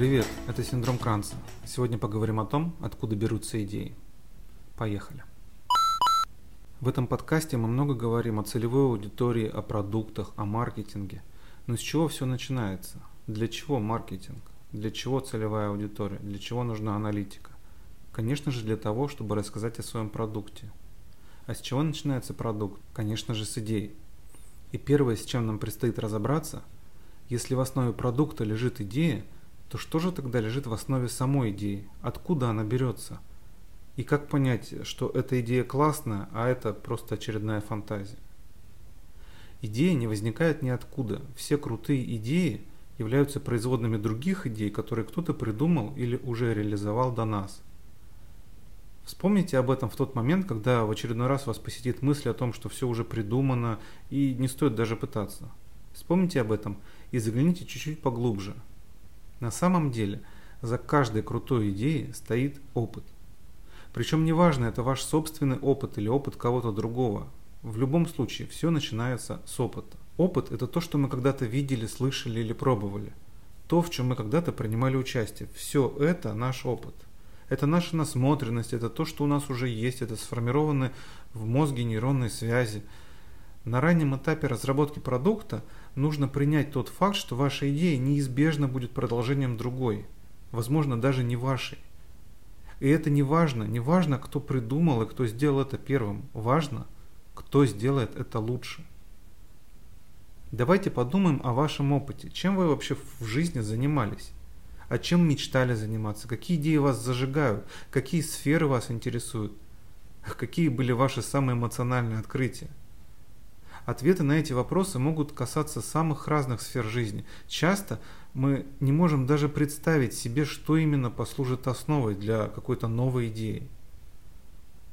Привет, это Синдром Кранца. Сегодня поговорим о том, откуда берутся идеи. Поехали. В этом подкасте мы много говорим о целевой аудитории, о продуктах, о маркетинге. Но с чего все начинается? Для чего маркетинг? Для чего целевая аудитория? Для чего нужна аналитика? Конечно же для того, чтобы рассказать о своем продукте. А с чего начинается продукт? Конечно же с идей. И первое, с чем нам предстоит разобраться, если в основе продукта лежит идея, то что же тогда лежит в основе самой идеи? Откуда она берется? И как понять, что эта идея классная, а это просто очередная фантазия? Идея не возникает ниоткуда. Все крутые идеи являются производными других идей, которые кто-то придумал или уже реализовал до нас. Вспомните об этом в тот момент, когда в очередной раз вас посетит мысль о том, что все уже придумано и не стоит даже пытаться. Вспомните об этом и загляните чуть-чуть поглубже. На самом деле, за каждой крутой идеей стоит опыт. Причем неважно, это ваш собственный опыт или опыт кого-то другого. В любом случае, все начинается с опыта. Опыт – это то, что мы когда-то видели, слышали или пробовали. То, в чем мы когда-то принимали участие. Все это наш опыт. Это наша насмотренность, это то, что у нас уже есть, это сформированы в мозге нейронные связи. На раннем этапе разработки продукта нужно принять тот факт, что ваша идея неизбежно будет продолжением другой, возможно, даже не вашей. И это не важно, не важно, кто придумал и кто сделал это первым, важно, кто сделает это лучше. Давайте подумаем о вашем опыте. Чем вы вообще в жизни занимались? О чем мечтали заниматься? Какие идеи вас зажигают? Какие сферы вас интересуют? Какие были ваши самые эмоциональные открытия? Ответы на эти вопросы могут касаться самых разных сфер жизни. Часто мы не можем даже представить себе, что именно послужит основой для какой-то новой идеи.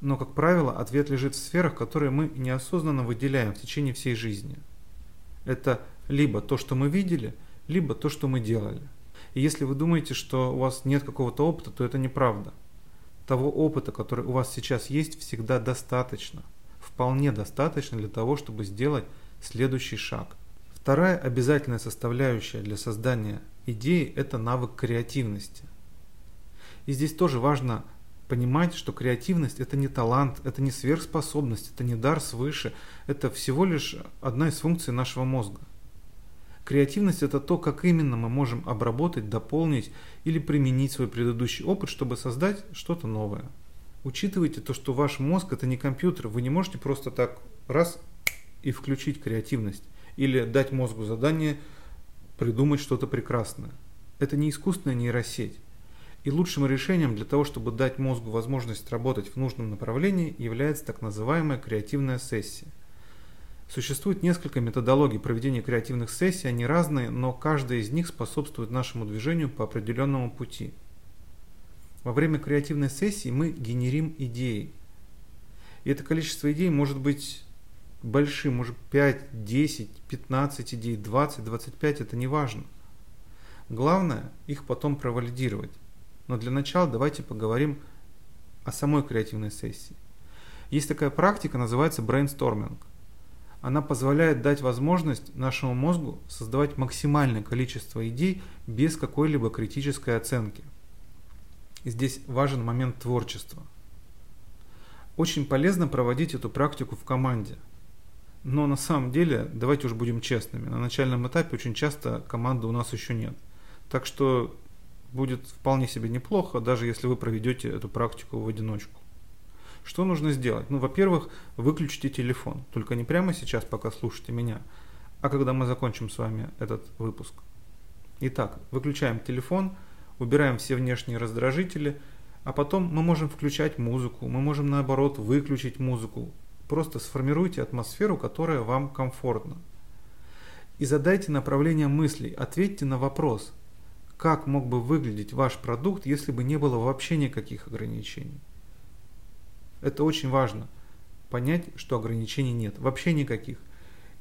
Но, как правило, ответ лежит в сферах, которые мы неосознанно выделяем в течение всей жизни. Это либо то, что мы видели, либо то, что мы делали. И если вы думаете, что у вас нет какого-то опыта, то это неправда. Того опыта, который у вас сейчас есть, всегда достаточно. Вполне достаточно для того, чтобы сделать следующий шаг. Вторая обязательная составляющая для создания идеи – это навык креативности. И здесь тоже важно понимать, что креативность – это не талант, это не сверхспособность, это не дар свыше, это всего лишь одна из функций нашего мозга. Креативность – это то, как именно мы можем обработать, дополнить или применить свой предыдущий опыт, чтобы создать что-то новое. Учитывайте то, что ваш мозг – это не компьютер, вы не можете просто так раз и включить креативность или дать мозгу задание придумать что-то прекрасное. Это не искусственная нейросеть. И лучшим решением для того, чтобы дать мозгу возможность работать в нужном направлении, является так называемая креативная сессия. Существует несколько методологий проведения креативных сессий, они разные, но каждая из них способствует нашему движению по определенному пути. Во время креативной сессии мы генерим идеи. И это количество идей может быть большим, может 5, 10, 15 идей, 20, 25, это не важно. Главное их потом провалидировать. Но для начала давайте поговорим о самой креативной сессии. Есть такая практика, называется брейнсторминг. Она позволяет дать возможность нашему мозгу создавать максимальное количество идей без какой-либо критической оценки. И здесь важен момент творчества. Очень полезно проводить эту практику в команде. Но на самом деле, давайте уж будем честными, на начальном этапе очень часто команды у нас еще нет. Так что будет вполне себе неплохо, даже если вы проведете эту практику в одиночку. Что нужно сделать? Ну, во-первых, выключите телефон. Только не прямо сейчас, пока слушаете меня, а когда мы закончим с вами этот выпуск. Итак, выключаем телефон, убираем все внешние раздражители, а потом мы можем включать музыку, мы можем наоборот выключить музыку. Просто сформируйте атмосферу, которая вам комфортна. И задайте направление мыслей, ответьте на вопрос – как мог бы выглядеть ваш продукт, если бы не было вообще никаких ограничений. Это очень важно. Понять, что ограничений нет. Вообще никаких.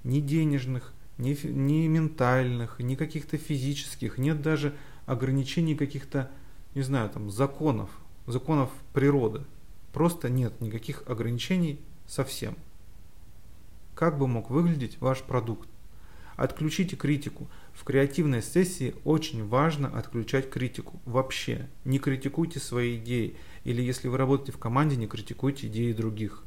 Ни денежных, ни, ни ментальных, ни каких-то физических. Нет даже ограничений каких-то, не знаю, там, законов, законов природы. Просто нет никаких ограничений совсем. Как бы мог выглядеть ваш продукт? Отключите критику. В креативной сессии очень важно отключать критику. Вообще, не критикуйте свои идеи. Или если вы работаете в команде, не критикуйте идеи других.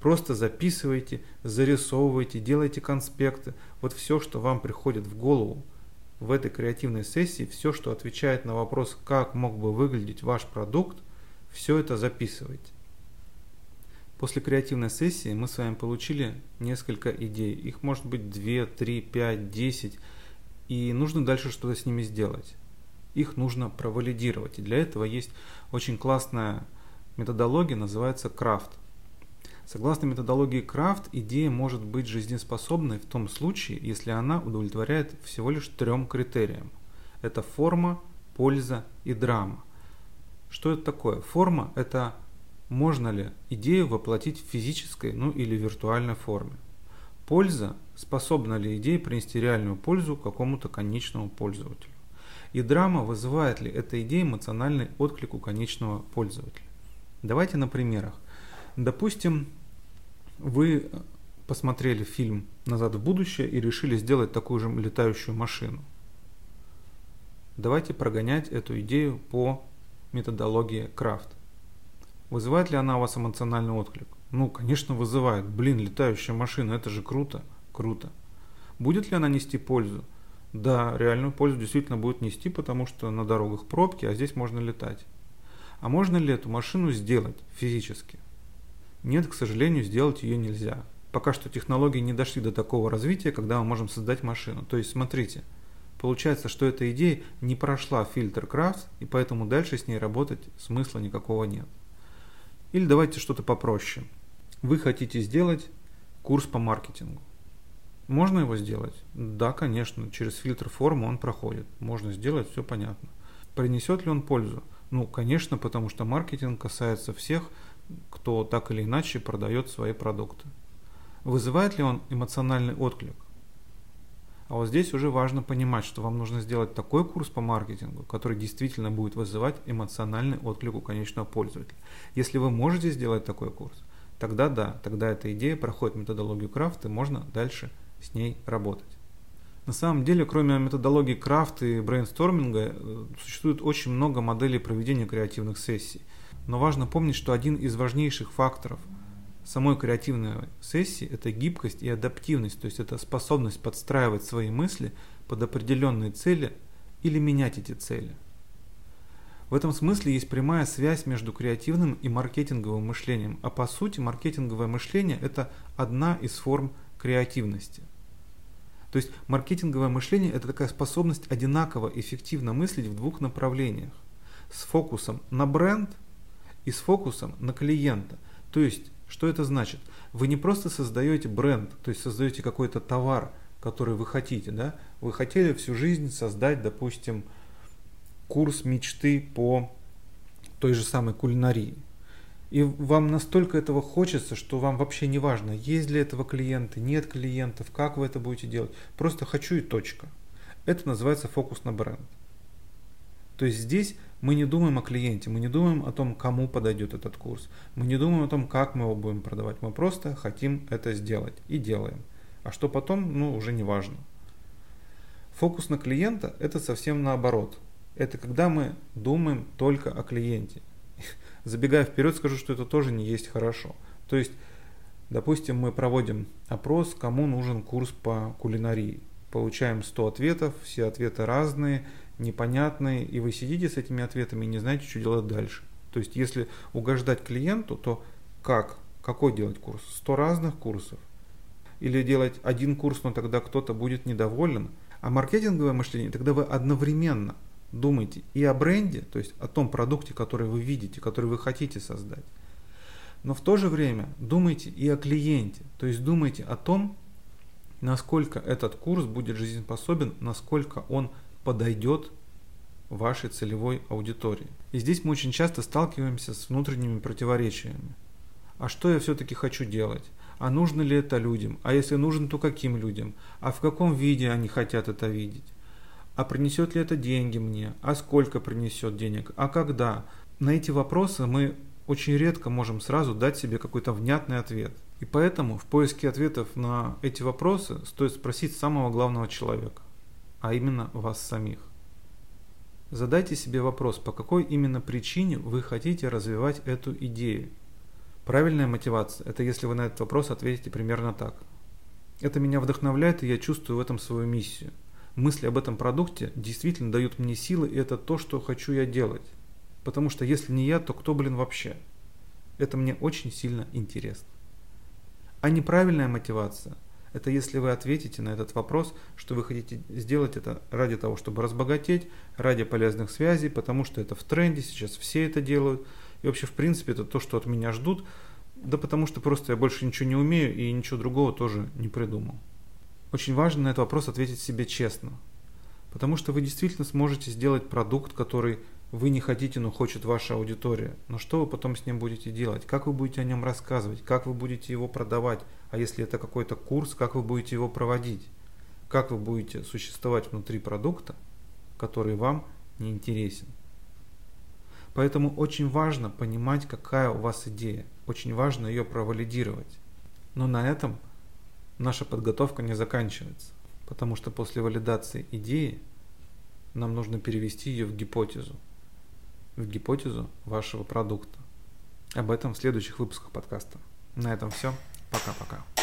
Просто записывайте, зарисовывайте, делайте конспекты. Вот все, что вам приходит в голову в этой креативной сессии, все, что отвечает на вопрос, как мог бы выглядеть ваш продукт, все это записывайте. После креативной сессии мы с вами получили несколько идей. Их может быть 2, 3, 5, 10. И нужно дальше что-то с ними сделать. Их нужно провалидировать. И для этого есть очень классная методология, называется крафт. Согласно методологии Крафт, идея может быть жизнеспособной в том случае, если она удовлетворяет всего лишь трем критериям. Это форма, польза и драма. Что это такое? Форма – это можно ли идею воплотить в физической, ну или виртуальной форме. Польза – способна ли идея принести реальную пользу какому-то конечному пользователю. И драма – вызывает ли эта идея эмоциональный отклик у конечного пользователя. Давайте на примерах. Допустим, вы посмотрели фильм «Назад в будущее» и решили сделать такую же летающую машину. Давайте прогонять эту идею по методологии Крафт. Вызывает ли она у вас эмоциональный отклик? Ну, конечно, вызывает. Блин, летающая машина, это же круто. Круто. Будет ли она нести пользу? Да, реальную пользу действительно будет нести, потому что на дорогах пробки, а здесь можно летать. А можно ли эту машину сделать физически? Нет, к сожалению, сделать ее нельзя. Пока что технологии не дошли до такого развития, когда мы можем создать машину. То есть, смотрите, получается, что эта идея не прошла фильтр Крафт, и поэтому дальше с ней работать смысла никакого нет. Или давайте что-то попроще. Вы хотите сделать курс по маркетингу. Можно его сделать? Да, конечно, через фильтр формы он проходит. Можно сделать, все понятно. Принесет ли он пользу? Ну, конечно, потому что маркетинг касается всех, кто так или иначе продает свои продукты. Вызывает ли он эмоциональный отклик? А вот здесь уже важно понимать, что вам нужно сделать такой курс по маркетингу, который действительно будет вызывать эмоциональный отклик у конечного пользователя. Если вы можете сделать такой курс, тогда да, тогда эта идея проходит методологию крафт и можно дальше с ней работать. На самом деле, кроме методологии крафт и брейнсторминга, э, существует очень много моделей проведения креативных сессий – но важно помнить, что один из важнейших факторов самой креативной сессии – это гибкость и адаптивность, то есть это способность подстраивать свои мысли под определенные цели или менять эти цели. В этом смысле есть прямая связь между креативным и маркетинговым мышлением, а по сути маркетинговое мышление – это одна из форм креативности. То есть маркетинговое мышление – это такая способность одинаково эффективно мыслить в двух направлениях. С фокусом на бренд – и с фокусом на клиента. То есть, что это значит? Вы не просто создаете бренд, то есть создаете какой-то товар, который вы хотите, да? Вы хотели всю жизнь создать, допустим, курс мечты по той же самой кулинарии. И вам настолько этого хочется, что вам вообще не важно, есть ли этого клиенты, нет клиентов, как вы это будете делать. Просто хочу и точка. Это называется фокус на бренд. То есть здесь мы не думаем о клиенте, мы не думаем о том, кому подойдет этот курс, мы не думаем о том, как мы его будем продавать, мы просто хотим это сделать и делаем. А что потом, ну, уже не важно. Фокус на клиента – это совсем наоборот. Это когда мы думаем только о клиенте. Забегая вперед, скажу, что это тоже не есть хорошо. То есть, допустим, мы проводим опрос, кому нужен курс по кулинарии. Получаем 100 ответов, все ответы разные – непонятные, и вы сидите с этими ответами и не знаете, что делать дальше. То есть, если угождать клиенту, то как? Какой делать курс? Сто разных курсов? Или делать один курс, но тогда кто-то будет недоволен? А маркетинговое мышление, тогда вы одновременно думаете и о бренде, то есть о том продукте, который вы видите, который вы хотите создать. Но в то же время думайте и о клиенте, то есть думайте о том, насколько этот курс будет жизнеспособен, насколько он подойдет вашей целевой аудитории. И здесь мы очень часто сталкиваемся с внутренними противоречиями. А что я все-таки хочу делать? А нужно ли это людям? А если нужен, то каким людям? А в каком виде они хотят это видеть? А принесет ли это деньги мне? А сколько принесет денег? А когда? На эти вопросы мы очень редко можем сразу дать себе какой-то внятный ответ. И поэтому в поиске ответов на эти вопросы стоит спросить самого главного человека. А именно вас самих. Задайте себе вопрос, по какой именно причине вы хотите развивать эту идею. Правильная мотивация – это если вы на этот вопрос ответите примерно так. Это меня вдохновляет, и я чувствую в этом свою миссию. Мысли об этом продукте действительно дают мне силы, и это то, что хочу я делать. Потому что если не я, то кто, блин, вообще? Это мне очень сильно интересно. А неправильная мотивация – это если вы ответите на этот вопрос, что вы хотите сделать это ради того, чтобы разбогатеть, ради полезных связей, потому что это в тренде, сейчас все это делают. И вообще, в принципе, это то, что от меня ждут, да потому что просто я больше ничего не умею и ничего другого тоже не придумал. Очень важно на этот вопрос ответить себе честно. Потому что вы действительно сможете сделать продукт, который вы не хотите, но хочет ваша аудитория. Но что вы потом с ним будете делать? Как вы будете о нем рассказывать? Как вы будете его продавать? А если это какой-то курс, как вы будете его проводить? Как вы будете существовать внутри продукта, который вам не интересен? Поэтому очень важно понимать, какая у вас идея. Очень важно ее провалидировать. Но на этом наша подготовка не заканчивается. Потому что после валидации идеи нам нужно перевести ее в гипотезу в гипотезу вашего продукта. Об этом в следующих выпусках подкаста. На этом все. Пока-пока.